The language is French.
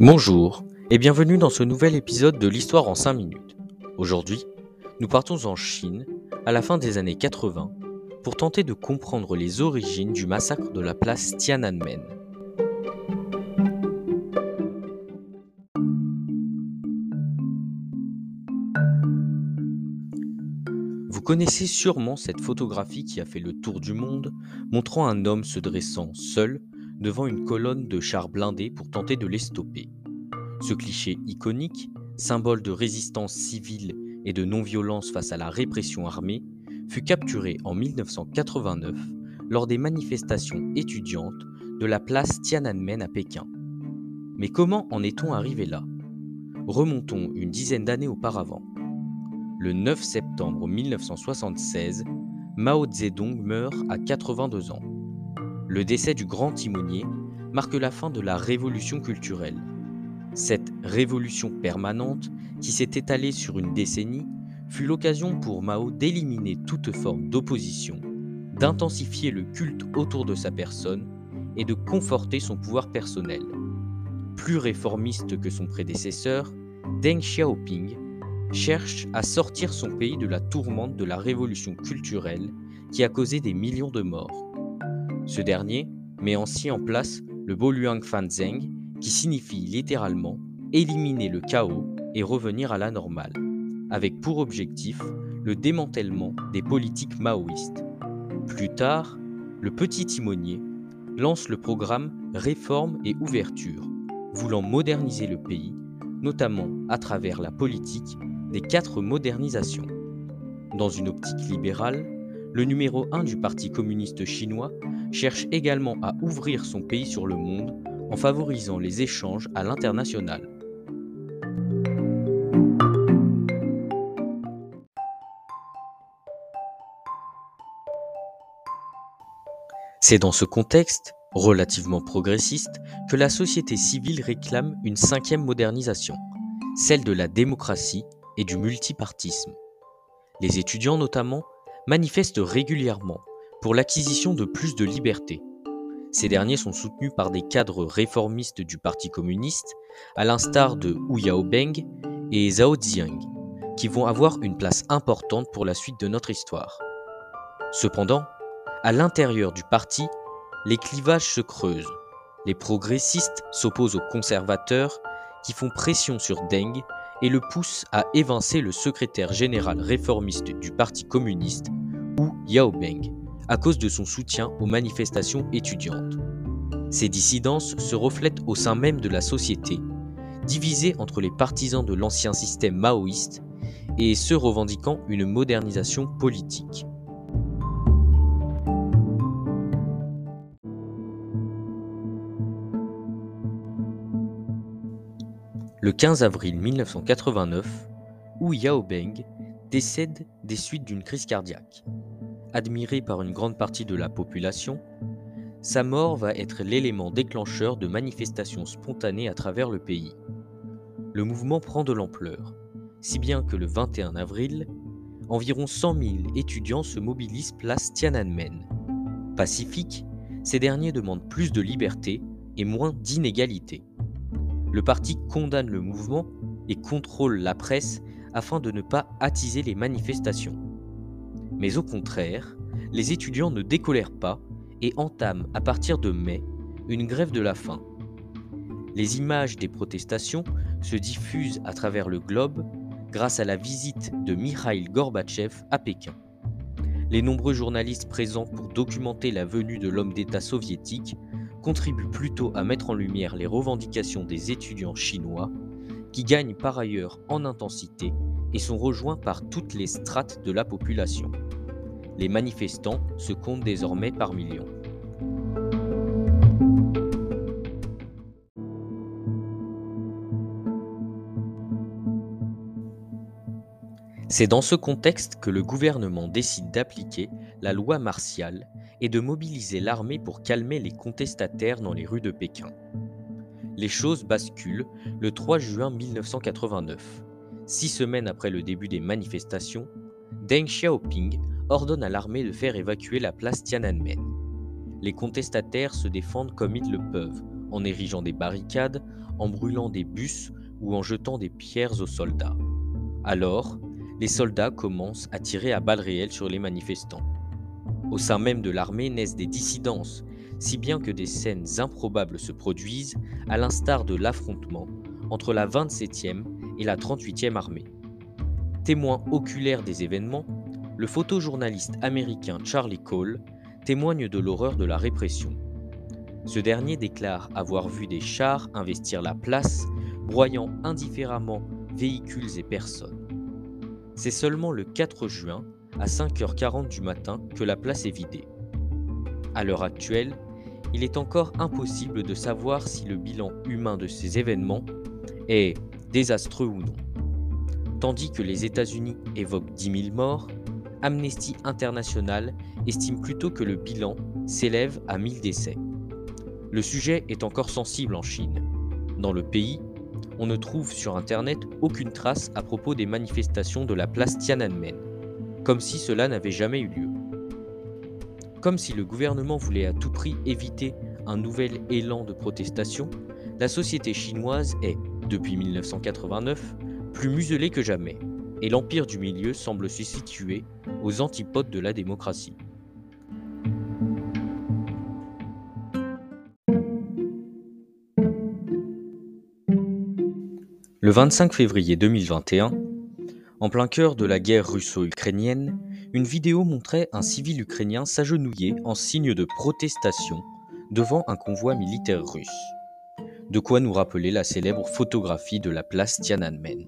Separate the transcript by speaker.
Speaker 1: Bonjour et bienvenue dans ce nouvel épisode de l'Histoire en 5 minutes. Aujourd'hui, nous partons en Chine à la fin des années 80 pour tenter de comprendre les origines du massacre de la place Tiananmen. Vous connaissez sûrement cette photographie qui a fait le tour du monde, montrant un homme se dressant seul devant une colonne de chars blindés pour tenter de les stopper. Ce cliché iconique, symbole de résistance civile et de non-violence face à la répression armée, fut capturé en 1989 lors des manifestations étudiantes de la place Tiananmen à Pékin. Mais comment en est-on arrivé là? Remontons une dizaine d'années auparavant. Le 9 septembre 1976, Mao Zedong meurt à 82 ans. Le décès du grand timonier marque la fin de la révolution culturelle. Cette révolution permanente, qui s'est étalée sur une décennie, fut l'occasion pour Mao d'éliminer toute forme d'opposition, d'intensifier le culte autour de sa personne et de conforter son pouvoir personnel. Plus réformiste que son prédécesseur, Deng Xiaoping cherche à sortir son pays de la tourmente de la révolution culturelle qui a causé des millions de morts. Ce dernier met ainsi en place le Boluang Fanzeng, qui signifie littéralement éliminer le chaos et revenir à la normale, avec pour objectif le démantèlement des politiques maoïstes. Plus tard, le petit timonier lance le programme Réforme et Ouverture, voulant moderniser le pays, notamment à travers la politique des quatre modernisations. Dans une optique libérale, le numéro 1 du Parti communiste chinois cherche également à ouvrir son pays sur le monde en favorisant les échanges à l'international. C'est dans ce contexte, relativement progressiste, que la société civile réclame une cinquième modernisation, celle de la démocratie et du multipartisme. Les étudiants notamment manifestent régulièrement pour l'acquisition de plus de liberté. Ces derniers sont soutenus par des cadres réformistes du Parti communiste, à l'instar de Hu Yaobeng et Zhao Ziang, qui vont avoir une place importante pour la suite de notre histoire. Cependant, à l'intérieur du parti, les clivages se creusent. Les progressistes s'opposent aux conservateurs qui font pression sur Deng et le poussent à évincer le secrétaire général réformiste du Parti communiste, Hu Yaobeng à cause de son soutien aux manifestations étudiantes. Ces dissidences se reflètent au sein même de la société, divisée entre les partisans de l'ancien système maoïste et ceux revendiquant une modernisation politique. Le 15 avril 1989, Hu Yaobeng décède des suites d'une crise cardiaque admiré par une grande partie de la population, sa mort va être l'élément déclencheur de manifestations spontanées à travers le pays. Le mouvement prend de l'ampleur, si bien que le 21 avril, environ 100 000 étudiants se mobilisent place Tiananmen. Pacifiques, ces derniers demandent plus de liberté et moins d'inégalité. Le parti condamne le mouvement et contrôle la presse afin de ne pas attiser les manifestations. Mais au contraire, les étudiants ne décolèrent pas et entament à partir de mai une grève de la faim. Les images des protestations se diffusent à travers le globe grâce à la visite de Mikhail Gorbatchev à Pékin. Les nombreux journalistes présents pour documenter la venue de l'homme d'État soviétique contribuent plutôt à mettre en lumière les revendications des étudiants chinois, qui gagnent par ailleurs en intensité et sont rejoints par toutes les strates de la population. Les manifestants se comptent désormais par millions. C'est dans ce contexte que le gouvernement décide d'appliquer la loi martiale et de mobiliser l'armée pour calmer les contestataires dans les rues de Pékin. Les choses basculent le 3 juin 1989. Six semaines après le début des manifestations, Deng Xiaoping ordonne à l'armée de faire évacuer la place Tiananmen. Les contestataires se défendent comme ils le peuvent, en érigeant des barricades, en brûlant des bus ou en jetant des pierres aux soldats. Alors, les soldats commencent à tirer à balles réelles sur les manifestants. Au sein même de l'armée naissent des dissidences, si bien que des scènes improbables se produisent, à l'instar de l'affrontement entre la 27e et la 38e armée. Témoin oculaire des événements, le photojournaliste américain Charlie Cole témoigne de l'horreur de la répression. Ce dernier déclare avoir vu des chars investir la place, broyant indifféremment véhicules et personnes. C'est seulement le 4 juin, à 5h40 du matin, que la place est vidée. À l'heure actuelle, il est encore impossible de savoir si le bilan humain de ces événements est désastreux ou non. Tandis que les États-Unis évoquent 10 000 morts, Amnesty International estime plutôt que le bilan s'élève à 1000 décès. Le sujet est encore sensible en Chine. Dans le pays, on ne trouve sur Internet aucune trace à propos des manifestations de la place Tiananmen, comme si cela n'avait jamais eu lieu. Comme si le gouvernement voulait à tout prix éviter un nouvel élan de protestation, la société chinoise est, depuis 1989, plus muselée que jamais, et l'empire du milieu semble se situer aux antipodes de la démocratie. Le 25 février 2021, en plein cœur de la guerre russo-ukrainienne, une vidéo montrait un civil ukrainien s'agenouiller en signe de protestation devant un convoi militaire russe. De quoi nous rappeler la célèbre photographie de la place Tiananmen.